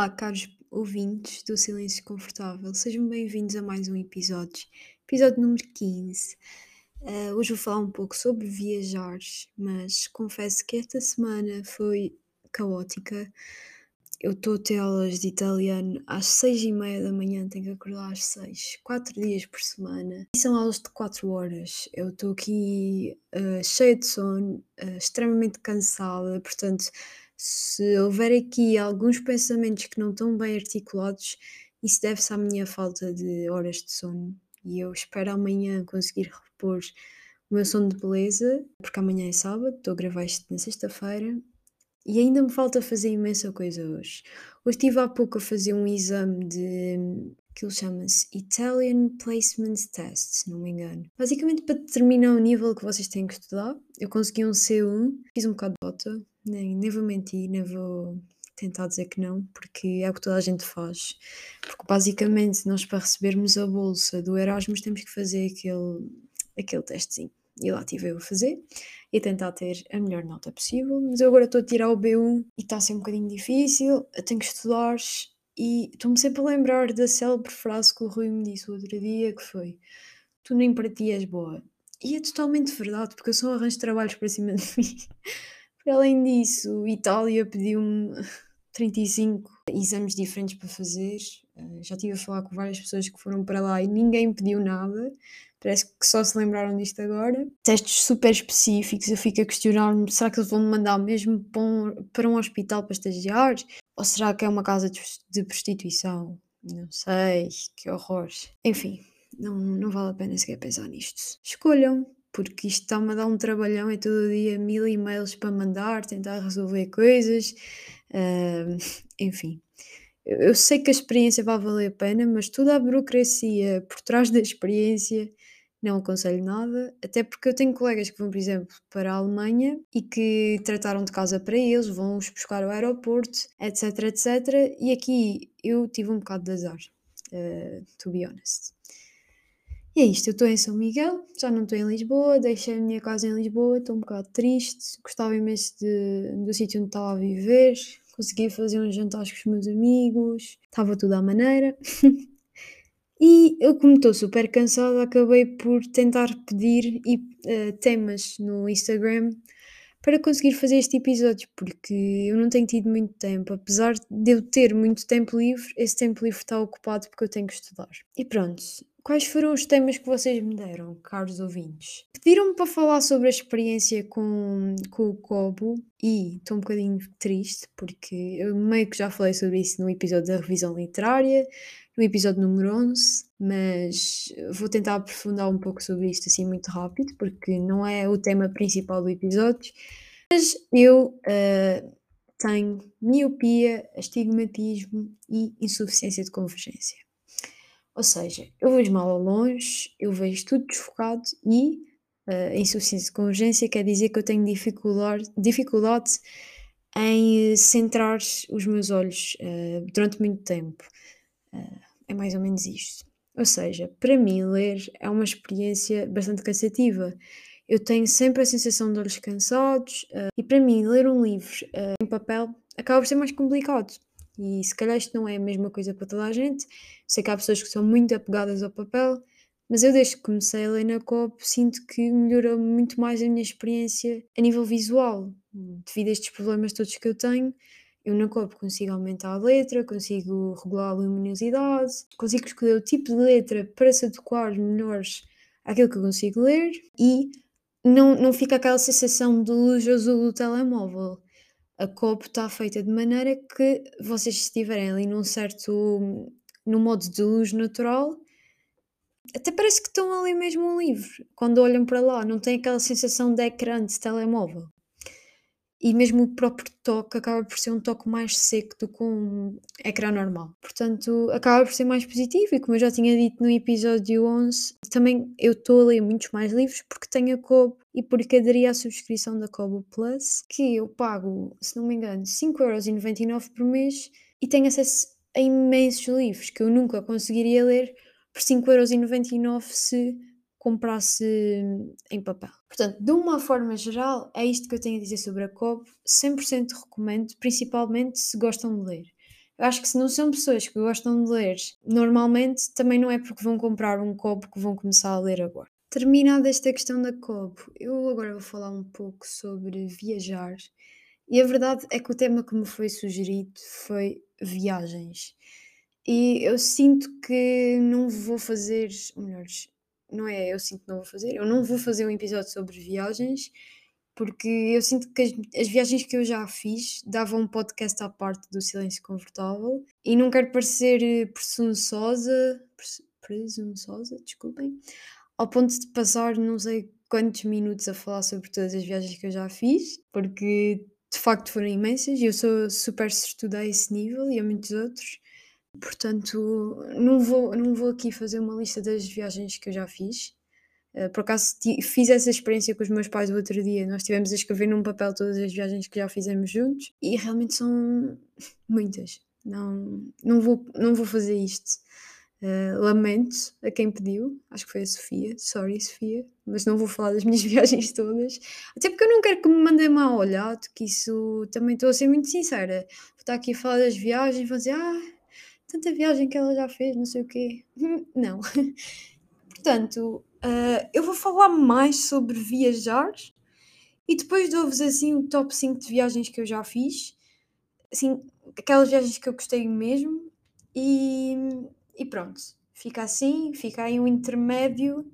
Olá, caros ouvintes do Silêncio Confortável, sejam bem-vindos a mais um episódio, episódio número 15. Uh, hoje vou falar um pouco sobre viajar, mas confesso que esta semana foi caótica. Eu estou a ter aulas de italiano às seis e meia da manhã, tenho que acordar às seis, quatro dias por semana. E são aulas de quatro horas. Eu estou aqui uh, cheia de sono, uh, extremamente cansada, portanto, se houver aqui alguns pensamentos que não estão bem articulados, isso deve-se à minha falta de horas de sono. E eu espero amanhã conseguir repor o meu sono de beleza, porque amanhã é sábado, estou a gravar isto na sexta-feira e ainda me falta fazer imensa coisa hoje. Hoje estive há pouco a fazer um exame de. Aquilo chama-se Italian Placement Test, se não me engano. Basicamente para determinar o nível que vocês têm que estudar. Eu consegui um C1, fiz um bocado de bota, nem, nem vou mentir, nem vou tentar dizer que não, porque é o que toda a gente faz. Porque basicamente nós para recebermos a bolsa do Erasmus temos que fazer aquele, aquele testezinho. E lá estive eu a fazer e tentar ter a melhor nota possível. Mas eu agora estou a tirar o B1 e está a ser um bocadinho difícil. Eu tenho que estudar e estou-me sempre a lembrar da célebre frase que o Rui me disse o outro dia, que foi tu nem para ti és boa. E é totalmente verdade, porque eu só arranjo trabalhos para cima de mim. Além disso, Itália pediu-me 35 exames diferentes para fazer. Uh, já estive a falar com várias pessoas que foram para lá e ninguém pediu nada. Parece que só se lembraram disto agora. Testes super específicos, eu fico a questionar-me: será que eles vão me mandar mesmo para um hospital para estagiar? Ou será que é uma casa de prostituição? Não sei, que horror. Enfim, não, não vale a pena sequer pensar nisto. Escolham, porque isto está-me a dar um trabalhão, é todo dia mil e-mails para mandar, tentar resolver coisas, uh, enfim. Eu sei que a experiência vai valer a pena, mas toda a burocracia por trás da experiência não aconselho nada, até porque eu tenho colegas que vão, por exemplo, para a Alemanha e que trataram de casa para eles, vão-os buscar ao aeroporto, etc, etc. E aqui eu tive um bocado de azar, uh, to be honest. É isto, eu estou em São Miguel, já não estou em Lisboa, deixei a minha casa em Lisboa, estou um bocado triste, gostava imenso de, do sítio onde estava a viver, consegui fazer uns jantares com os meus amigos, estava tudo à maneira. e eu, como estou super cansada, acabei por tentar pedir uh, temas no Instagram para conseguir fazer este episódio, porque eu não tenho tido muito tempo. Apesar de eu ter muito tempo livre, esse tempo livre está ocupado porque eu tenho que estudar. E pronto, quais foram os temas que vocês me deram, caros ouvintes? Pediram-me para falar sobre a experiência com, com o Cobo e estou um bocadinho triste porque eu meio que já falei sobre isso no episódio da revisão literária, no episódio número 11, mas vou tentar aprofundar um pouco sobre isto assim muito rápido, porque não é o tema principal do episódio. Mas eu uh, tenho miopia, astigmatismo e insuficiência de convergência. Ou seja, eu vejo mal ao longe, eu vejo tudo desfocado e uh, a insuficiência de convergência quer dizer que eu tenho dificuldade, dificuldade em centrar os meus olhos uh, durante muito tempo. Uh, é mais ou menos isto. Ou seja, para mim, ler é uma experiência bastante cansativa. Eu tenho sempre a sensação de olhos cansados uh, e para mim, ler um livro em papel acaba por ser mais complicado. E se calhar isto não é a mesma coisa para toda a gente. Sei que há pessoas que são muito apegadas ao papel, mas eu desde que comecei a ler na COP sinto que melhorou muito mais a minha experiência a nível visual, devido a estes problemas todos que eu tenho eu na COP consigo aumentar a letra, consigo regular a luminosidade, consigo escolher o tipo de letra para se adequar melhor àquilo que eu consigo ler e não, não fica aquela sensação de luz azul do telemóvel. A COP está feita de maneira que vocês estiverem ali num certo no modo de luz natural, até parece que estão ali mesmo um livro. Quando olham para lá, não tem aquela sensação de ecrã de telemóvel e mesmo o próprio toque acaba por ser um toque mais seco do que um ecrã normal. Portanto, acaba por ser mais positivo e como eu já tinha dito no episódio 11, também eu estou a ler muitos mais livros porque tenho a Kobo e porque aderi à subscrição da Kobo Plus, que eu pago, se não me engano, 5,99€ por mês e tenho acesso a imensos livros que eu nunca conseguiria ler por 5,99€ se comprasse em papel. Portanto, de uma forma geral, é isto que eu tenho a dizer sobre a COB. 100% recomendo, principalmente se gostam de ler. Eu acho que se não são pessoas que gostam de ler, normalmente também não é porque vão comprar um copo que vão começar a ler agora. Terminada esta questão da copo, eu agora vou falar um pouco sobre viajar. E a verdade é que o tema que me foi sugerido foi viagens. E eu sinto que não vou fazer, ou melhor, não é eu sinto que não vou fazer, eu não vou fazer um episódio sobre viagens, porque eu sinto que as, as viagens que eu já fiz davam um podcast à parte do Silêncio Confortável e não quero parecer eh, presunçosa, pres- presunçosa, desculpem, ao ponto de passar não sei quantos minutos a falar sobre todas as viagens que eu já fiz, porque de facto foram imensas e eu sou super sortuda a esse nível e a muitos outros. Portanto, não vou, não vou aqui fazer uma lista das viagens que eu já fiz. Uh, por acaso fiz essa experiência com os meus pais o outro dia. Nós tivemos a escrever num papel todas as viagens que já fizemos juntos e realmente são muitas. Não, não, vou, não vou fazer isto. Uh, lamento a quem pediu, acho que foi a Sofia. Sorry, Sofia, mas não vou falar das minhas viagens todas. Até porque eu não quero que me mandem mal olhado, que isso também estou a ser muito sincera. Vou estar aqui a falar das viagens, vou dizer, ah, tanta viagem que ela já fez, não sei o quê. Não. Portanto, uh, eu vou falar mais sobre viajar e depois dou-vos assim o top 5 de viagens que eu já fiz, assim, aquelas viagens que eu gostei mesmo e, e pronto. Fica assim, fica aí um intermédio,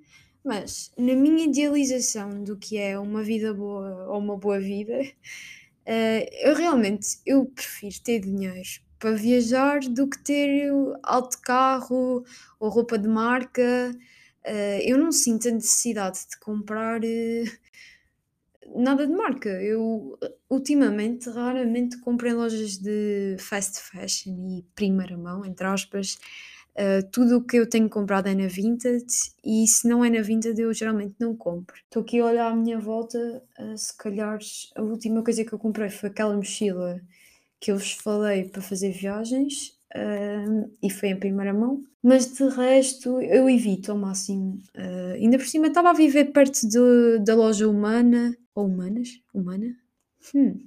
mas na minha idealização do que é uma vida boa ou uma boa vida, uh, eu realmente eu prefiro ter dinheiro para viajar do que ter alto carro ou roupa de marca. Uh, eu não sinto a necessidade de comprar uh, nada de marca. Eu ultimamente raramente compro em lojas de fast fashion e primeira mão, entre aspas. Uh, tudo o que eu tenho comprado é na Vinted e se não é na Vinted eu geralmente não compro. Estou aqui a olhar à minha volta, se calhar a última coisa que eu comprei foi aquela mochila que eu vos falei para fazer viagens uh, e foi em primeira mão, mas de resto eu evito ao máximo. Uh, ainda por cima estava a viver perto de, da loja Humana, ou Humanas, Humana, hum,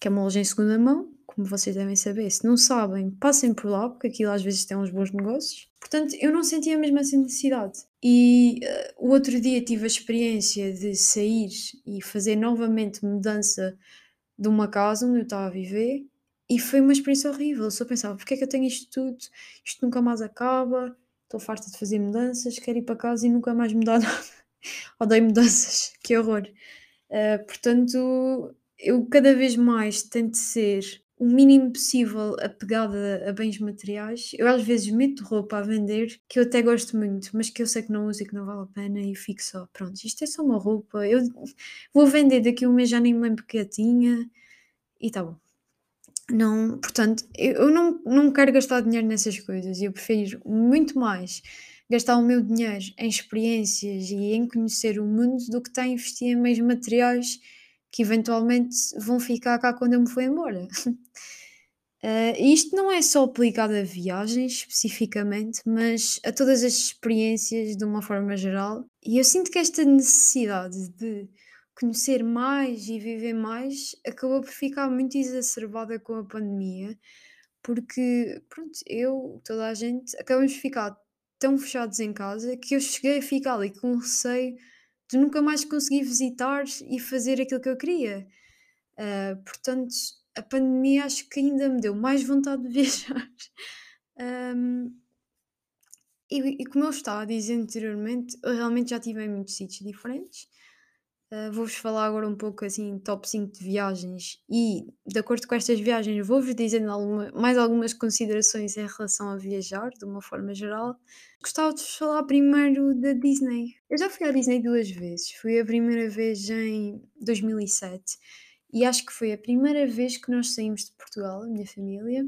que é uma loja em segunda mão, como vocês devem saber. Se não sabem, passem por lá, porque aquilo às vezes tem uns bons negócios. Portanto, eu não sentia mesmo essa necessidade. E uh, o outro dia tive a experiência de sair e fazer novamente mudança de uma casa onde eu estava a viver e foi uma experiência horrível. Eu só pensava, porque é que eu tenho isto tudo? Isto nunca mais acaba. Estou farta de fazer mudanças, quero ir para casa e nunca mais mudar nada. Odeio mudanças, que horror. Uh, portanto, eu cada vez mais tento ser o mínimo possível apegada a bens materiais. Eu às vezes meto roupa a vender que eu até gosto muito, mas que eu sei que não uso e que não vale a pena e fico só, pronto, isto é só uma roupa, eu vou vender daqui a um mês, já nem me lembro que tinha e tá bom. Não, portanto, eu não, não quero gastar dinheiro nessas coisas. Eu prefiro muito mais gastar o meu dinheiro em experiências e em conhecer o mundo do que estar a investir em meios materiais que eventualmente vão ficar cá quando eu me for embora. Uh, isto não é só aplicado a viagens especificamente, mas a todas as experiências de uma forma geral. E eu sinto que esta necessidade de conhecer mais e viver mais acabou por ficar muito exacerbada com a pandemia, porque, pronto, eu, toda a gente, acabamos de ficar tão fechados em casa que eu cheguei a ficar ali com receio de nunca mais conseguir visitar e fazer aquilo que eu queria. Uh, portanto, a pandemia acho que ainda me deu mais vontade de viajar. Um, e, e, como eu estava a dizer anteriormente, eu realmente já estive em muitos sítios diferentes. Uh, Vou-vos falar agora um pouco assim, top 5 de viagens e, de acordo com estas viagens, vou-vos dizendo alguma, mais algumas considerações em relação a viajar, de uma forma geral. Gostava de vos falar primeiro da Disney. Eu já fui à Disney duas vezes. Fui a primeira vez em 2007 e acho que foi a primeira vez que nós saímos de Portugal, a minha família.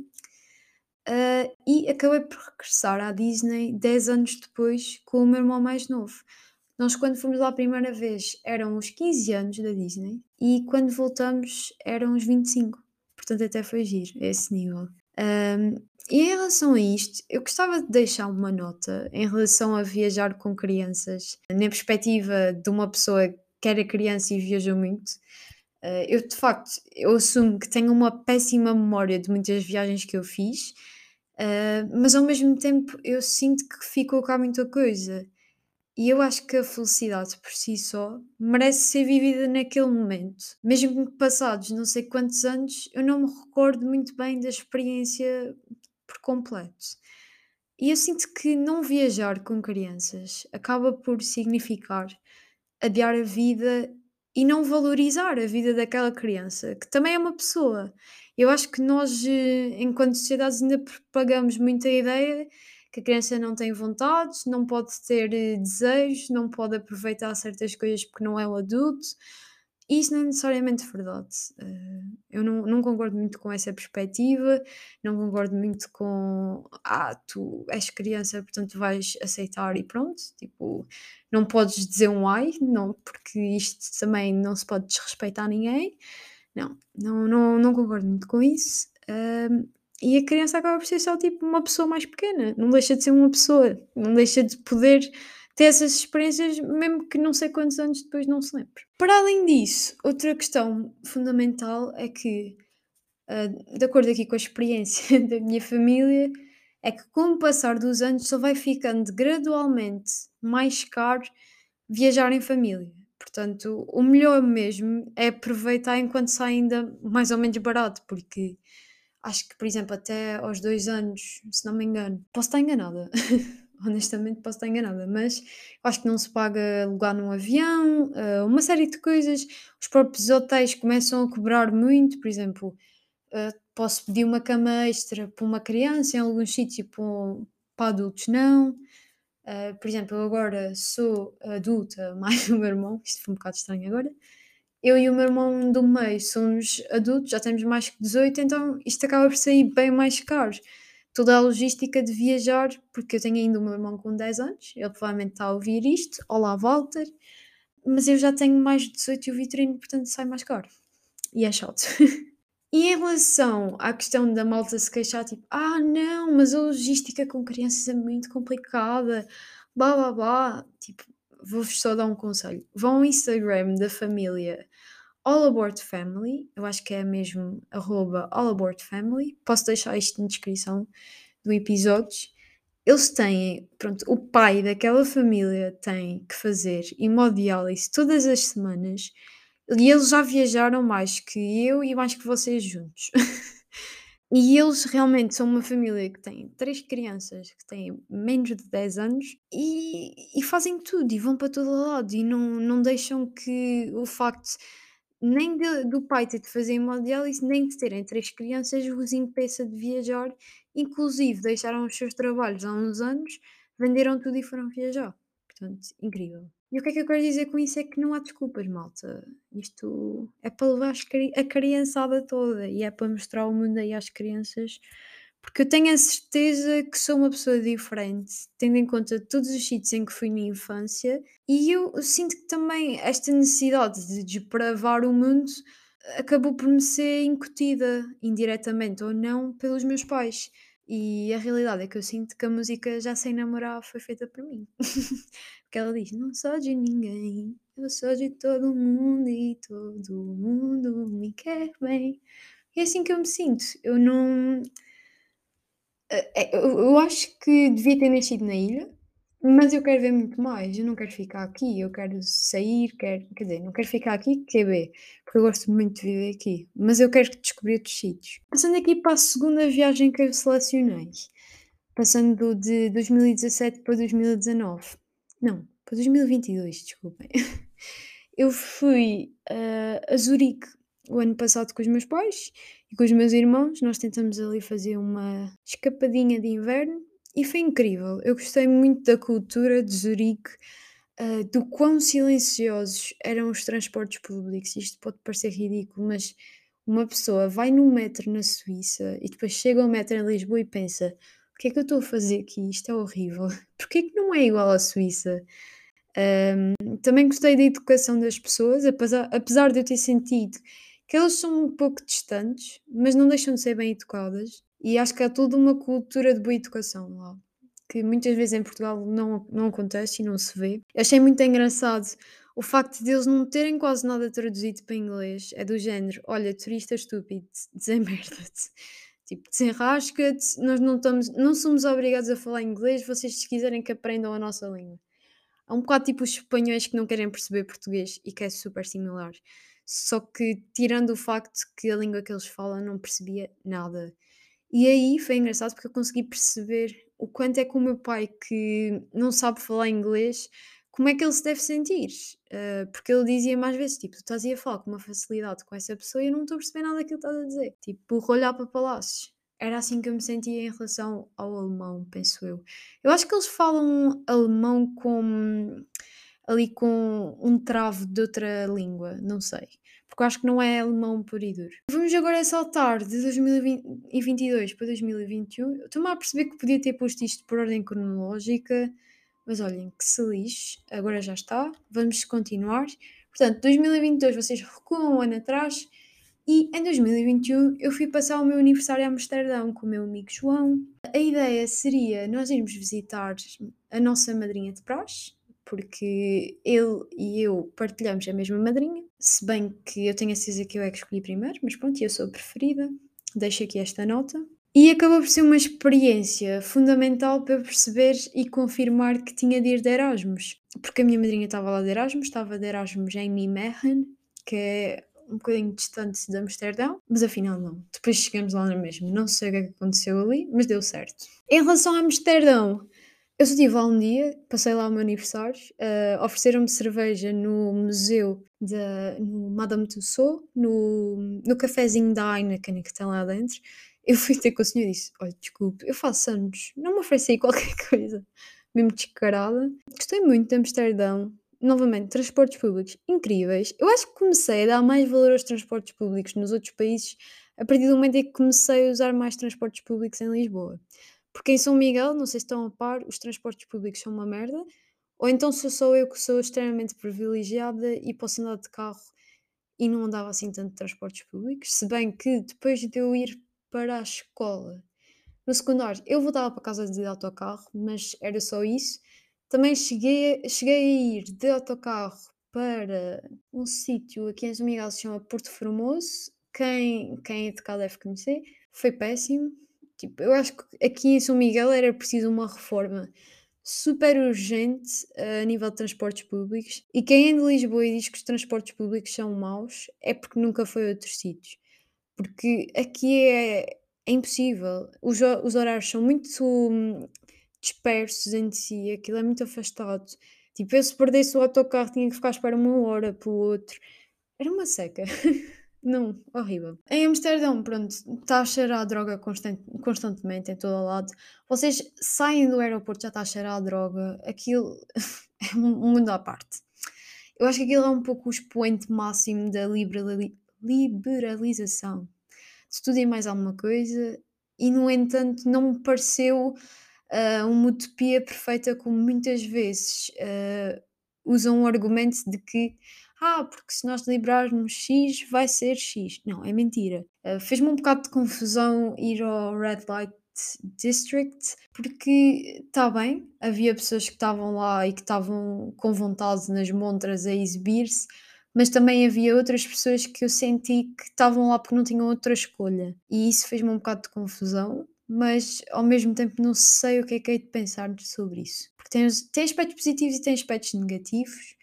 Uh, e acabei por regressar à Disney 10 anos depois com o meu irmão mais novo. Nós, quando fomos lá a primeira vez, eram os 15 anos da Disney e quando voltamos eram os 25. Portanto, até foi giro, a esse nível. Um, e em relação a isto, eu gostava de deixar uma nota em relação a viajar com crianças, na perspectiva de uma pessoa que era criança e viajou muito. Uh, eu, de facto, eu assumo que tenho uma péssima memória de muitas viagens que eu fiz, uh, mas ao mesmo tempo eu sinto que ficou cá muita coisa. E eu acho que a felicidade por si só merece ser vivida naquele momento. Mesmo que passados não sei quantos anos, eu não me recordo muito bem da experiência por completo. E eu sinto que não viajar com crianças acaba por significar adiar a vida e não valorizar a vida daquela criança, que também é uma pessoa. Eu acho que nós, eh, enquanto sociedades, ainda propagamos muita ideia que a criança não tem vontades, não pode ter eh, desejos, não pode aproveitar certas coisas porque não é um adulto. Isso não é necessariamente verdade. Uh, eu não, não concordo muito com essa perspectiva, não concordo muito com ah, tu és criança, portanto vais aceitar e pronto. Tipo, não podes dizer um ai, não, porque isto também não se pode desrespeitar ninguém. Não, não, não, não concordo muito com isso. E a criança acaba por ser só tipo uma pessoa mais pequena, não deixa de ser uma pessoa, não deixa de poder ter essas experiências, mesmo que não sei quantos anos depois não se lembre. Para além disso, outra questão fundamental é que, uh, de acordo aqui com a experiência da minha família, é que com o passar dos anos só vai ficando gradualmente mais caro viajar em família. Portanto, o melhor mesmo é aproveitar enquanto sai ainda mais ou menos barato, porque acho que, por exemplo, até aos dois anos, se não me engano, posso estar enganada, honestamente posso estar enganada, mas acho que não se paga lugar num avião, uh, uma série de coisas. Os próprios hotéis começam a cobrar muito, por exemplo, uh, posso pedir uma cama extra para uma criança em alguns sítios, para, adultos não. Uh, por exemplo, eu agora sou adulta, mais o meu irmão, isto foi um bocado estranho agora. Eu e o meu irmão do meio somos adultos, já temos mais que 18, então isto acaba por sair bem mais caro toda a logística de viajar, porque eu tenho ainda o meu irmão com 10 anos, ele provavelmente está a ouvir isto. Olá, Walter. Mas eu já tenho mais de 18 e o vitrine, portanto sai mais caro. E é chato. e em relação à questão da malta se queixar, tipo, ah não, mas a logística com crianças é muito complicada, blá blá blá. Tipo, vou-vos só dar um conselho. Vão ao Instagram da família All Aboard Family, eu acho que é mesmo arroba All Aboard Family, posso deixar isto na descrição do episódio. Eles têm, pronto, o pai daquela família tem que fazer hemodiálise todas as semanas e eles já viajaram mais que eu e mais que vocês juntos. E eles realmente são uma família que tem três crianças que têm menos de 10 anos e, e fazem tudo e vão para todo lado e não, não deixam que o facto nem de, do pai ter de fazer hemodiálise, nem de terem três crianças os impeça de viajar. Inclusive, deixaram os seus trabalhos há uns anos, venderam tudo e foram viajar. Portanto, incrível. E o que é que eu quero dizer com isso é que não há desculpas, malta. Isto é para levar a criançada toda e é para mostrar ao mundo aí às crianças porque eu tenho a certeza que sou uma pessoa diferente, tendo em conta todos os sítios em que fui na infância, e eu sinto que também esta necessidade de desbravar o mundo acabou por me ser incutida, indiretamente ou não, pelos meus pais. E a realidade é que eu sinto que a música Já Sei Namorar foi feita por mim. Porque ela diz: Não sou de ninguém, eu sou de todo mundo e todo mundo me quer bem. E é assim que eu me sinto. Eu não eu eu acho que devia ter nascido na ilha, mas eu quero ver muito mais, eu não quero ficar aqui, eu quero sair, quero quer dizer, não quero ficar aqui, quer ver, porque eu gosto muito de viver aqui, mas eu quero descobrir outros sítios. Passando aqui para a segunda viagem que eu selecionei, passando de 2017 para 2019, não, para 2022, desculpem. Eu fui, hã, a Zurique o ano passado com os meus pais e com os meus irmãos. Nós tentamos ali fazer uma escapadinha de inverno e foi incrível. Eu gostei muito da cultura de Zurique, uh, do quão silenciosos eram os transportes públicos. Isto pode parecer ridículo, mas uma pessoa vai num metro na Suíça e depois chega ao metro em Lisboa e pensa: o que é que eu estou a fazer aqui? Isto é horrível. Porquê que não é igual à Suíça? Um, também gostei da educação das pessoas, apesar, apesar de eu ter sentido que elas são um pouco distantes, mas não deixam de ser bem educadas. E acho que há toda uma cultura de boa educação lá, que muitas vezes em Portugal não, não acontece e não se vê. Eu achei muito engraçado o facto de eles não terem quase nada traduzido para inglês é do género: "Olha, turista estúpido, desemmerda-te, tipo, desenrasca-te, nós não estamos não somos obrigados a falar inglês, vocês se quiserem que aprendam a nossa língua". É um bocado tipo os espanhóis que não querem perceber português e que é super similar. Só que tirando o facto que a língua que eles falam não percebia nada. E aí foi engraçado porque eu consegui perceber o quanto é que o meu pai, que não sabe falar inglês, como é que ele se deve sentir. Ah, porque ele dizia mais vezes, tipo, tu estás a falar com uma facilidade com essa pessoa e eu não estou a perceber nada daquilo que estás a dizer. Tipo, olhar para palácios. Era assim que eu me sentia em relação ao alemão, penso eu. Eu acho que eles falam alemão com ali com um travo de outra língua, não sei. Porque eu acho que não é alemão puro e duro. Vamos agora saltar de 2022 para 2021. Estou-me a perceber que podia ter posto isto por ordem cronológica, mas olhem, que se lixe, agora já está. Vamos continuar. Portanto, 2022 vocês recuam um ano atrás e em 2021 eu fui passar o meu aniversário a Amsterdão com o meu amigo João. A ideia seria nós irmos visitar a nossa madrinha de praxe, porque ele e eu partilhamos a mesma madrinha, se bem que eu tenho a certeza que eu é que escolhi primeiro, mas pronto, eu sou a preferida, deixo aqui esta nota. E acabou por ser uma experiência fundamental para perceber e confirmar que tinha de ir de Erasmus, porque a minha madrinha estava lá de Erasmus, estava de Erasmus em Nijmegen, que é um bocadinho distante de Amsterdão, mas afinal não. Depois chegamos lá na mesma. Não sei o que é aconteceu ali, mas deu certo. Em relação a Amsterdão, eu estive lá um dia, passei lá o meu aniversário, uh, ofereceram-me cerveja no museu, de, no Madame Tussauds, no, no cafezinho da Heineken que tem lá dentro. Eu fui ter com o senhor e disse: Olha, desculpe, eu faço anos, não me ofereci aí qualquer coisa, mesmo descarada. Gostei muito de Amsterdão, novamente, transportes públicos incríveis. Eu acho que comecei a dar mais valor aos transportes públicos nos outros países a partir do momento em que comecei a usar mais transportes públicos em Lisboa. Porque em São Miguel, não sei se estão a par, os transportes públicos são uma merda, ou então sou só eu que sou extremamente privilegiada e posso andar de carro e não andava assim tanto de transportes públicos, se bem que depois de eu ir para a escola, no secundário, eu voltava para casa de autocarro, mas era só isso. Também cheguei, cheguei a ir de autocarro para um sítio aqui em São Miguel se chama Porto Formoso. Quem, quem é de cá deve conhecer. Foi péssimo, Tipo, eu acho que aqui em São Miguel era preciso uma reforma super urgente uh, a nível de transportes públicos. E quem é de Lisboa e diz que os transportes públicos são maus é porque nunca foi a outros sítios. Porque aqui é, é impossível. Os, os horários são muito hum, dispersos entre si, aquilo é muito afastado. Tipo, eu se perdesse o autocarro tinha que ficar a esperar uma hora pelo outro. Era uma seca. Não, horrível. Em Amsterdão, pronto, está a cheirar a droga constant, constantemente em todo o lado. Vocês saem do aeroporto, já está a cheirar a droga. Aquilo é um mundo à parte. Eu acho que aquilo é um pouco o expoente máximo da liberali liberalização de tudo e mais alguma coisa. E, no entanto, não me pareceu uh, uma utopia perfeita como muitas vezes uh, usam o argumento de que ah, porque se nós liberarmos X vai ser X. Não, é mentira. Uh, Fez-me um bocado de confusão ir ao Red Light District, porque está bem, havia pessoas que estavam lá e que estavam com vontade nas montras a exibir-se, mas também havia outras pessoas que eu senti que estavam lá porque não tinham outra escolha. E isso fez-me um bocado de confusão, mas ao mesmo tempo não sei o que é que hei de pensar sobre isso. Porque tem, tem aspectos positivos e tem aspectos negativos.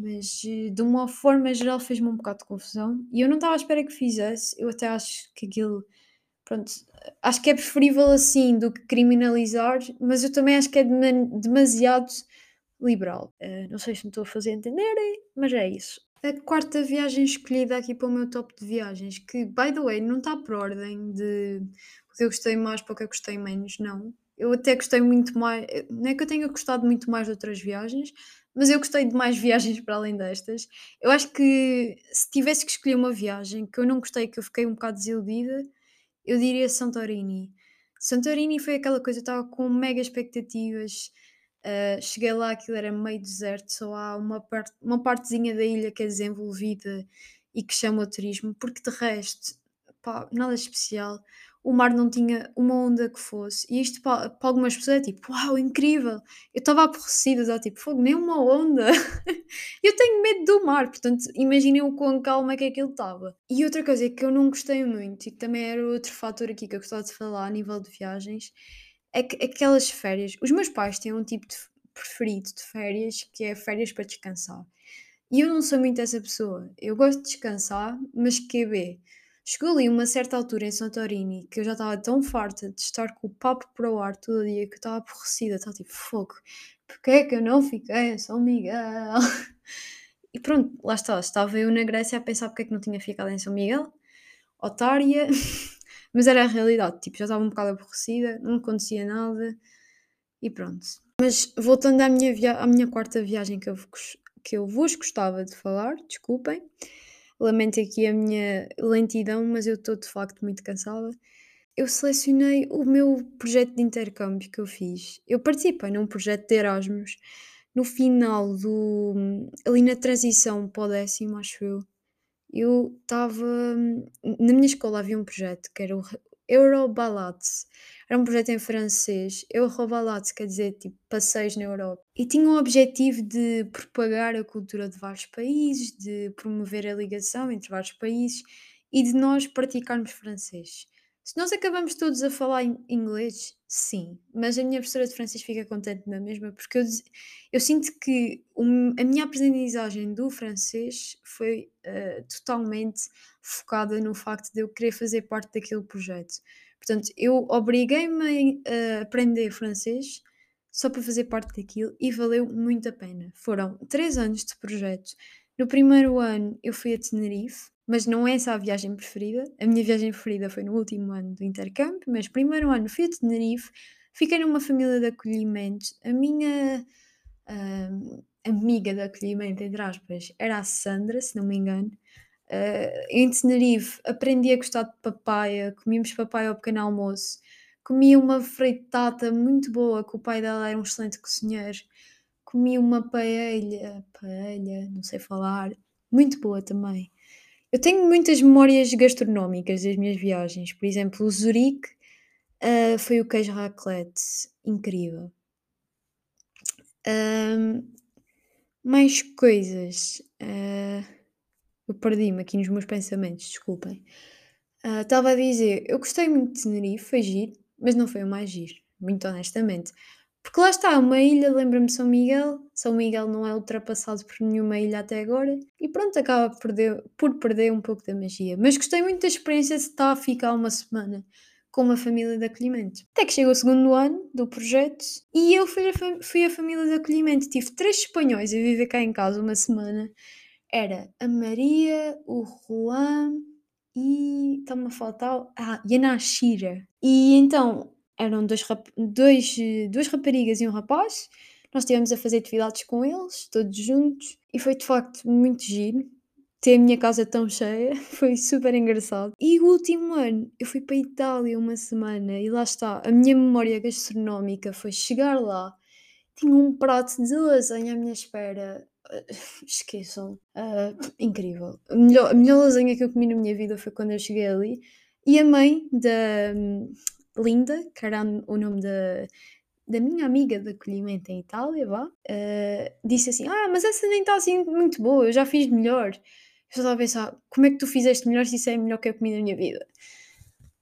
Mas eh, de uma forma geral fez-me um bocado de confusão e eu não estava à espera que fizesse. Eu até acho que aquilo, pronto, acho que é preferível assim do que criminalizar, mas eu também acho que é demasiado liberal. Uh, não sei se me estou a fazer entender, mas é isso. A quarta viagem escolhida aqui para o meu top de viagens, que, by the way, não está por ordem de o que eu gostei mais para o que eu gostei menos, não. Eu até gostei muito mais, não é que eu tenha gostado muito mais de outras viagens, mas eu gostei de mais viagens para além destas. Eu acho que se tivesse que escolher uma viagem que eu não gostei, que eu fiquei um bocado desiludida, eu diria Santorini. Santorini foi aquela coisa, eu estava com mega expectativas. Uh, cheguei lá, aquilo era meio deserto, só há uma, parte, uma partezinha da ilha que é desenvolvida e que chama o turismo, porque de resto pá, nada especial. O mar não tinha uma onda que fosse. E isto para, para algumas pessoas é tipo, uau, incrível. Eu estava aborrecida, já tipo, fogo, nem uma onda. eu tenho medo do mar, portanto, imaginem o quão calma é que aquilo estava. E outra coisa que eu não gostei muito, e que também era outro fator aqui que eu gostava de falar a nível de viagens, é que aquelas férias. Os meus pais têm um tipo de preferido de férias que é férias para descansar. E eu não sou muito essa pessoa. Eu gosto de descansar, mas QB. Chegou ali uma certa altura em Santorini que eu já estava tão farta de estar com o papo para o ar todo o dia que eu estava aborrecida, estava tipo, fogo, porque é que eu não fiquei em São Miguel? E pronto, lá está, estava eu na Grécia a pensar porque é que não tinha ficado em São Miguel, otária, mas era a realidade, tipo, já estava um bocado aborrecida, não acontecia nada e pronto. Mas voltando à minha, à minha quarta viagem que eu, que eu vos gostava de falar, desculpem, lamento aqui a minha lentidão, mas eu estou de facto muito cansada. Eu selecionei o meu projeto de intercâmbio que eu fiz. Eu participei num projeto de Erasmus no final do. ali na transição para o décimo, acho eu. Eu estava. Na minha escola havia um projeto que era o Eurobalats. Era um projeto em francês. Eurobalats quer dizer tipo passeios na Europa. E tinha o objetivo de propagar a cultura de vários países, de promover a ligação entre vários países e de nós praticarmos francês. Se nós acabamos todos a falar inglês, sim, mas a minha professora de francês fica contente na mesma, porque eu, eu sinto que um, a minha aprendizagem do francês foi uh, totalmente focada no facto de eu querer fazer parte daquele projeto. Portanto, eu obriguei-me a aprender francês só para fazer parte daquilo e valeu muito a pena. Foram três anos de projeto. No primeiro ano eu fui a Tenerife, mas não é essa a viagem preferida. A minha viagem preferida foi no último ano do intercâmbio, mas primeiro ano fui a Tenerife, fiquei numa família de acolhimento. A minha uh, amiga de acolhimento, entre aspas, era a Sandra, se não me engano. Uh, em Tenerife aprendi a gostar de papaya, comíamos papaya ao pequeno almoço, comia uma freitata muito boa, que o pai dela era um excelente cozinheiro, comi uma paella, paella, não sei falar, muito boa também. Eu tenho muitas memórias gastronómicas das minhas viagens. Por exemplo, Zurique uh, foi o queijo raclette, incrível. Mais coisas. Uh, eu perdi-me aqui nos meus pensamentos, desculpem. Estava a dizer, eu gostei muito de Tenerife, foi giro, mas não foi o mais giro, muito honestamente. Porque lá está, uma ilha, lembra-me São Miguel. São Miguel não é ultrapassado por nenhuma ilha até agora. E pronto, acaba por perder, por perder um pouco da magia. Mas gostei muito da experiência de estar a ficar uma semana com uma família de acolhimento. Até que chegou o segundo ano do projeto e eu fui a, fui a família de acolhimento. Tive três espanhóis a viver cá em casa uma semana. Era a Maria, o Juan e. está-me a faltar. Ah, e a Nashira. E então eram dois, dois, duas raparigas e um rapaz. Nós estivemos a fazer atividades com eles, todos juntos, e foi de facto muito giro. Ter a minha casa tão cheia, foi super engraçado. E o último ano, eu fui para a Itália uma semana e lá está, a minha memória gastronómica foi chegar lá, tinha um prato de lasanha à minha espera. Esqueçam, uh, incrível. A melhor, a melhor lasanha que eu comi na minha vida foi quando eu cheguei ali. E a mãe da, Linda, que era o nome da, da minha amiga de acolhimento em Itália, vá, uh, disse assim: Ah, mas essa nem está assim muito boa, eu já fiz melhor. Eu estava a pensar: como é que tu fizeste melhor se isso é melhor que eu comi na minha vida?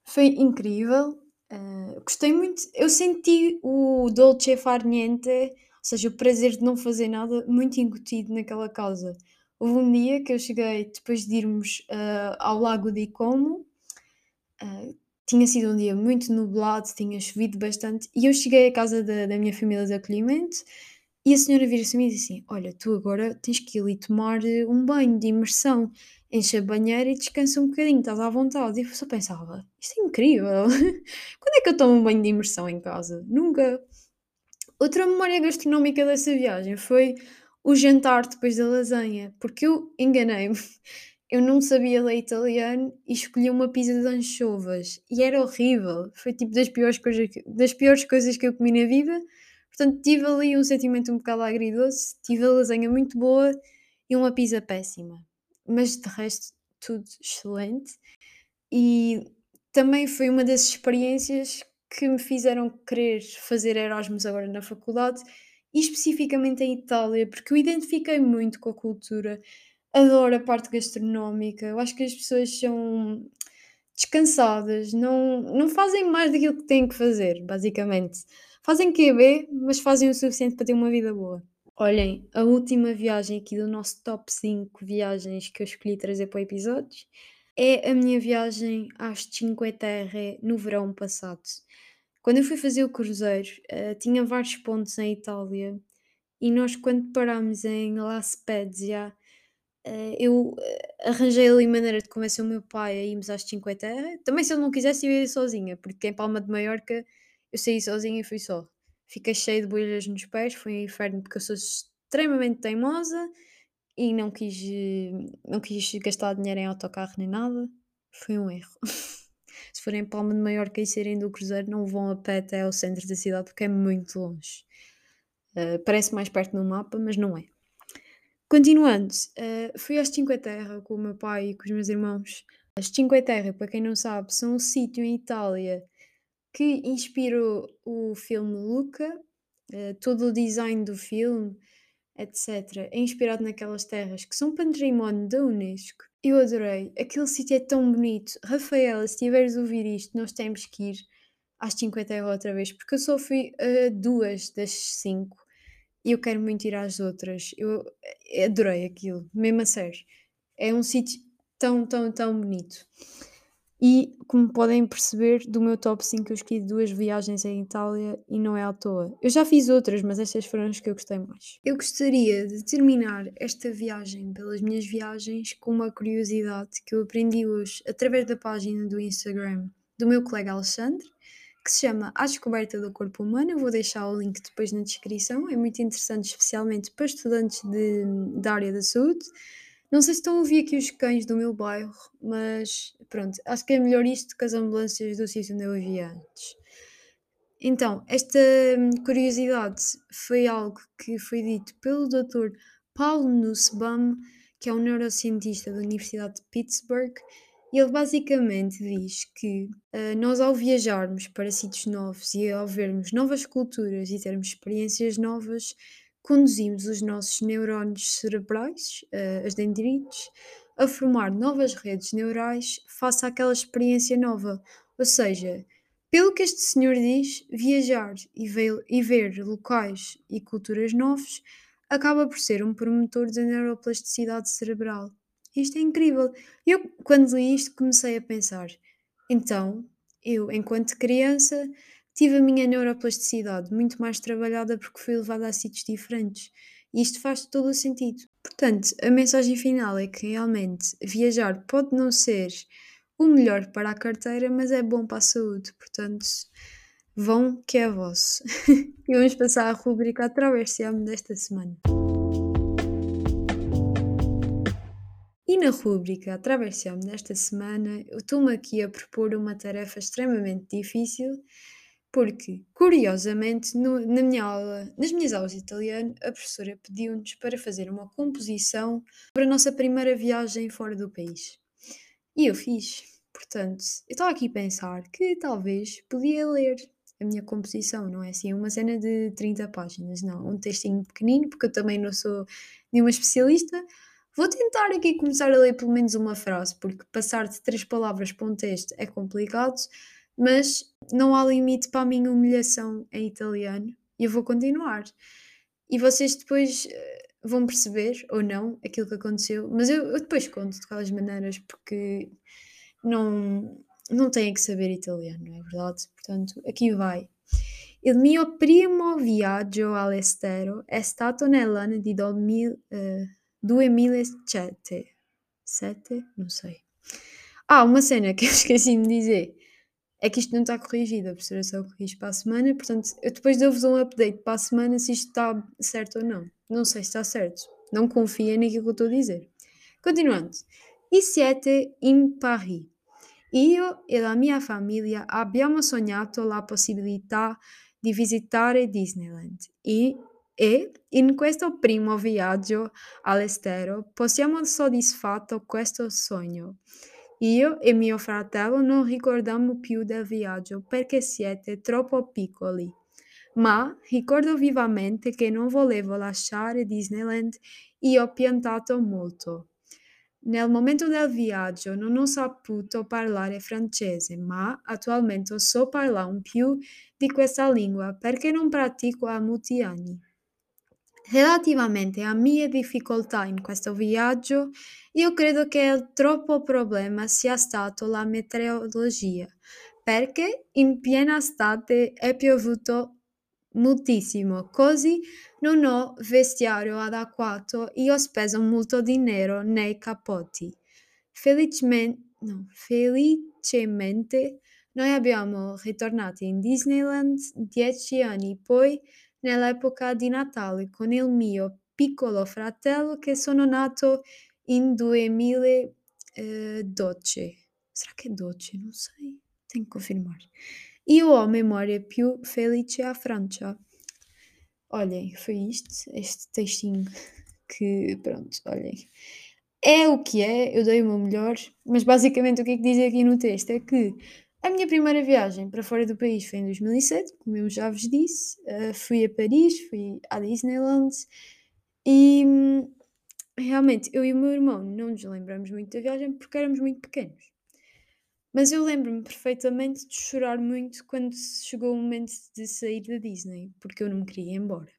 Foi incrível, uh, gostei muito. Eu senti o dolce far niente, ou seja, o prazer de não fazer nada, muito incutido naquela casa. Houve um dia que eu cheguei, depois de irmos uh, ao Lago de Como, tinha sido um dia muito nublado, tinha chovido bastante, e eu cheguei à casa da, da minha família de acolhimento e a senhora vira-se a mim e disse assim: Olha, tu agora tens que ir ali tomar eh, um banho de imersão, enche a banheira e descansa um bocadinho, estás à vontade. E eu só pensava: Isto é incrível! Quando é que eu tomo um banho de imersão em casa? Nunca! Outra memória gastronómica dessa viagem foi o jantar depois da lasanha, porque eu enganei-me eu não sabia ler italiano e escolhi uma pizza de anchovas e era horrível. Foi tipo das piores, coisas que, das piores coisas que eu comi na vida. Portanto, tive ali um sentimento um bocado agridoce, tive a lasanha muito boa e uma pizza péssima. Mas de resto, tudo excelente. E também foi uma das experiências que me fizeram querer fazer Erasmus agora na faculdade e especificamente em Itália, porque eu identifiquei muito com a cultura, adoro a parte gastronómica, eu acho que as pessoas são descansadas, não, não fazem mais daquilo que têm que fazer, basicamente. Fazem QB, mas fazem o suficiente para ter uma vida boa. Olhem, a última viagem aqui do nosso top 5 viagens que eu escolhi trazer para o episódio é a minha viagem às Cinque Terre no verão passado. Quando eu fui fazer o cruzeiro, eh, tinha vários pontos em Itália e nós, quando parámos em La Spezia, eu eh, arranjei ali maneira de convencer o meu pai a irmos às Cinque Terre. Também, se ele não quisesse, eu ia sozinha, porque em Palma de Maiorca eu saí sozinha e fui só. Fiquei cheio de bolhas nos pés, foi um inferno porque eu sou extremamente teimosa e não quis, não quis gastar dinheiro em autocarro nem nada. Foi um erro. Se forem em Palma de Maiorca e saírem do cruzeiro, não vão a pé até ao centro da cidade porque é muito longe. Uh, parece mais perto no mapa, mas não é. Continuando, uh, fui às Cinque Terre com o meu pai e com os meus irmãos. As Cinque Terre, para quem não sabe, são um sítio em Itália que inspirou o filme Luca. Uh, todo o design do filme, etc., é inspirado naquelas terras que são património da Unesco. Eu adorei. Aquele sítio é tão bonito. Rafaela, se estiveres a ouvir isto, nós temos que ir às 50 outra vez, porque eu só fui a duas das cinco e eu quero muito ir às outras. Eu adorei aquilo, mesmo a sério. É um sítio tão, tão, tão bonito. E, como podem perceber, do meu top 5 eu escolhi duas viagens em Itália e não é à toa. Eu já fiz outras, mas estas foram as que eu gostei mais. Eu gostaria de terminar esta viagem pelas minhas viagens com uma curiosidade que eu aprendi hoje através da página do Instagram do meu colega Alexandre, que se chama A Descoberta do Corpo Humano. Eu vou deixar o link depois na descrição. É muito interessante, especialmente para estudantes de, da área da saúde. Não sei se estão a ouvir aqui os cães do meu bairro, mas pronto, acho que é melhor isto que as ambulâncias do sítio onde eu vivia antes. Então, esta hum, curiosidade foi algo que foi dito pelo Dr. Paul Nussbaum, que é um neurocientista da Universidade de Pittsburgh, ele basicamente diz que uh, nós, ao viajarmos para sítios novos e ao vermos novas culturas e termos experiências novas, conduzimos os nossos neurónios cerebrais, uh, as dendrites, a formar novas redes neurais face àquela experiência nova. Ou seja, pelo que este senhor diz, viajar e e ver locais e culturas novos acaba por ser um promotor da neuroplasticidade cerebral. Isto é incrível. Eu, quando li isto, comecei a pensar: então, eu, enquanto criança, tive a minha neuroplasticidade muito mais trabalhada porque fui levada a sítios diferentes. E isto faz todo o sentido. Portanto, a mensagem final é que realmente viajar pode não ser o melhor para a carteira, mas é bom para a saúde. Portanto, vão que é vosso. e vamos passar à rubrica Atravesse-me desta semana. E na rubrica Atravesse-me desta semana, eu estou-me aqui a propor uma tarefa extremamente difícil porque, curiosamente, no, na minha aula, nas minhas aulas de italiano, a professora pediu-nos para fazer uma composição para a nossa primeira viagem fora do país. E eu fiz. Portanto, eu estava aqui a pensar que talvez podia ler a minha composição, não é assim uma cena de 30 páginas, não, um textinho pequenino, porque eu também não sou nenhuma especialista. Vou tentar aqui começar a ler pelo menos uma frase, porque passar de três palavras para um texto é complicado, mas não há limite para a minha humilhação em italiano e eu vou continuar. E vocês depois uh, vão perceber, ou não, aquilo que aconteceu, mas eu, eu depois conto de quais maneiras, porque não, não têm que saber italiano, não é verdade? Portanto, aqui vai. Il mio primo viaggio all'estero è stato nell'anno di 2000, uh, 2007. Sete? Não sei. Ah, uma cena que eu esqueci de dizer é que isto não está corrigido, a só corrige para a semana, portanto, eu depois dou-vos um update para a semana se isto está certo ou não. Não sei se está certo. Não confiem naquilo que eu estou a dizer. Continuando. E siete in Paris. Io e la mia famiglia abbiamo sognato la possibilità di visitare Disneyland e, e in questo primo viaggio all'estero possiamo soddisfatto questo sogno. Io e mio fratello non ricordiamo più del viaggio perché siete troppo piccoli, ma ricordo vivamente che non volevo lasciare Disneyland e ho piantato molto. Nel momento del viaggio non ho saputo parlare francese, ma attualmente so parlare un più di questa lingua perché non pratico há molti anni. Relativamente a mie difficoltà in questo viaggio, io credo che il troppo problema sia stato la meteorologia, perché in piena estate è piovuto moltissimo, così non ho vestiario adeguato e ho speso molto dinero nei cappotti. Felicemen no, felicemente noi abbiamo ritornati in Disneyland 10 anni poi nell'epoca di Natale con il mio piccolo fratello che sono nato in 2012. Será que é 12? Não sei, tenho que confirmar. E a memória più felice à Francia. Olhem, foi isto, este textinho que, pronto, olhem. É o que é, eu dei o meu melhor, mas basicamente o que é que diz aqui no texto é que a minha primeira viagem para fora do país foi em 2007, como eu já vos disse. Uh, fui a Paris, fui à Disneyland e hum, realmente eu e o meu irmão não nos lembramos muito da viagem porque éramos muito pequenos. Mas eu lembro-me perfeitamente de chorar muito quando chegou o momento de sair da Disney, porque eu não me queria ir embora.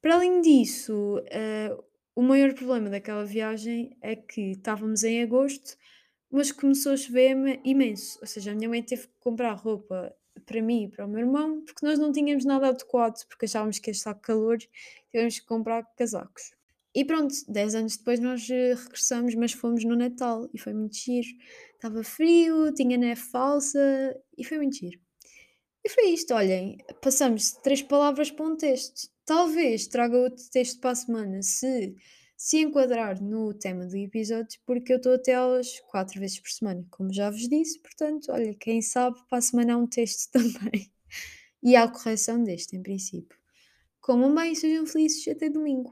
Para além disso, uh, o maior problema daquela viagem é que estávamos em agosto, mas começou a chover imenso. Ou seja, a minha mãe teve que comprar roupa para mim e para o meu irmão, porque nós não tínhamos nada adequado, porque achávamos que ia estar calor, tivemos que comprar casacos. E pronto, 10 anos depois nós eh, regressamos, mas fomos no Natal e foi muito giro. Estava frio, tinha neve falsa e foi muito giro. E foi isto, olhem, passamos de três palavras para um texto. Talvez traga outro texto para a semana, se se enquadrar no tema do episódio, porque eu estou até aulas quatro vezes por semana, como já vos disse, portanto, olha, quem sabe para a semana há um texto também. E há a correção deste, em princípio. Comam bem sejam felizes até domingo.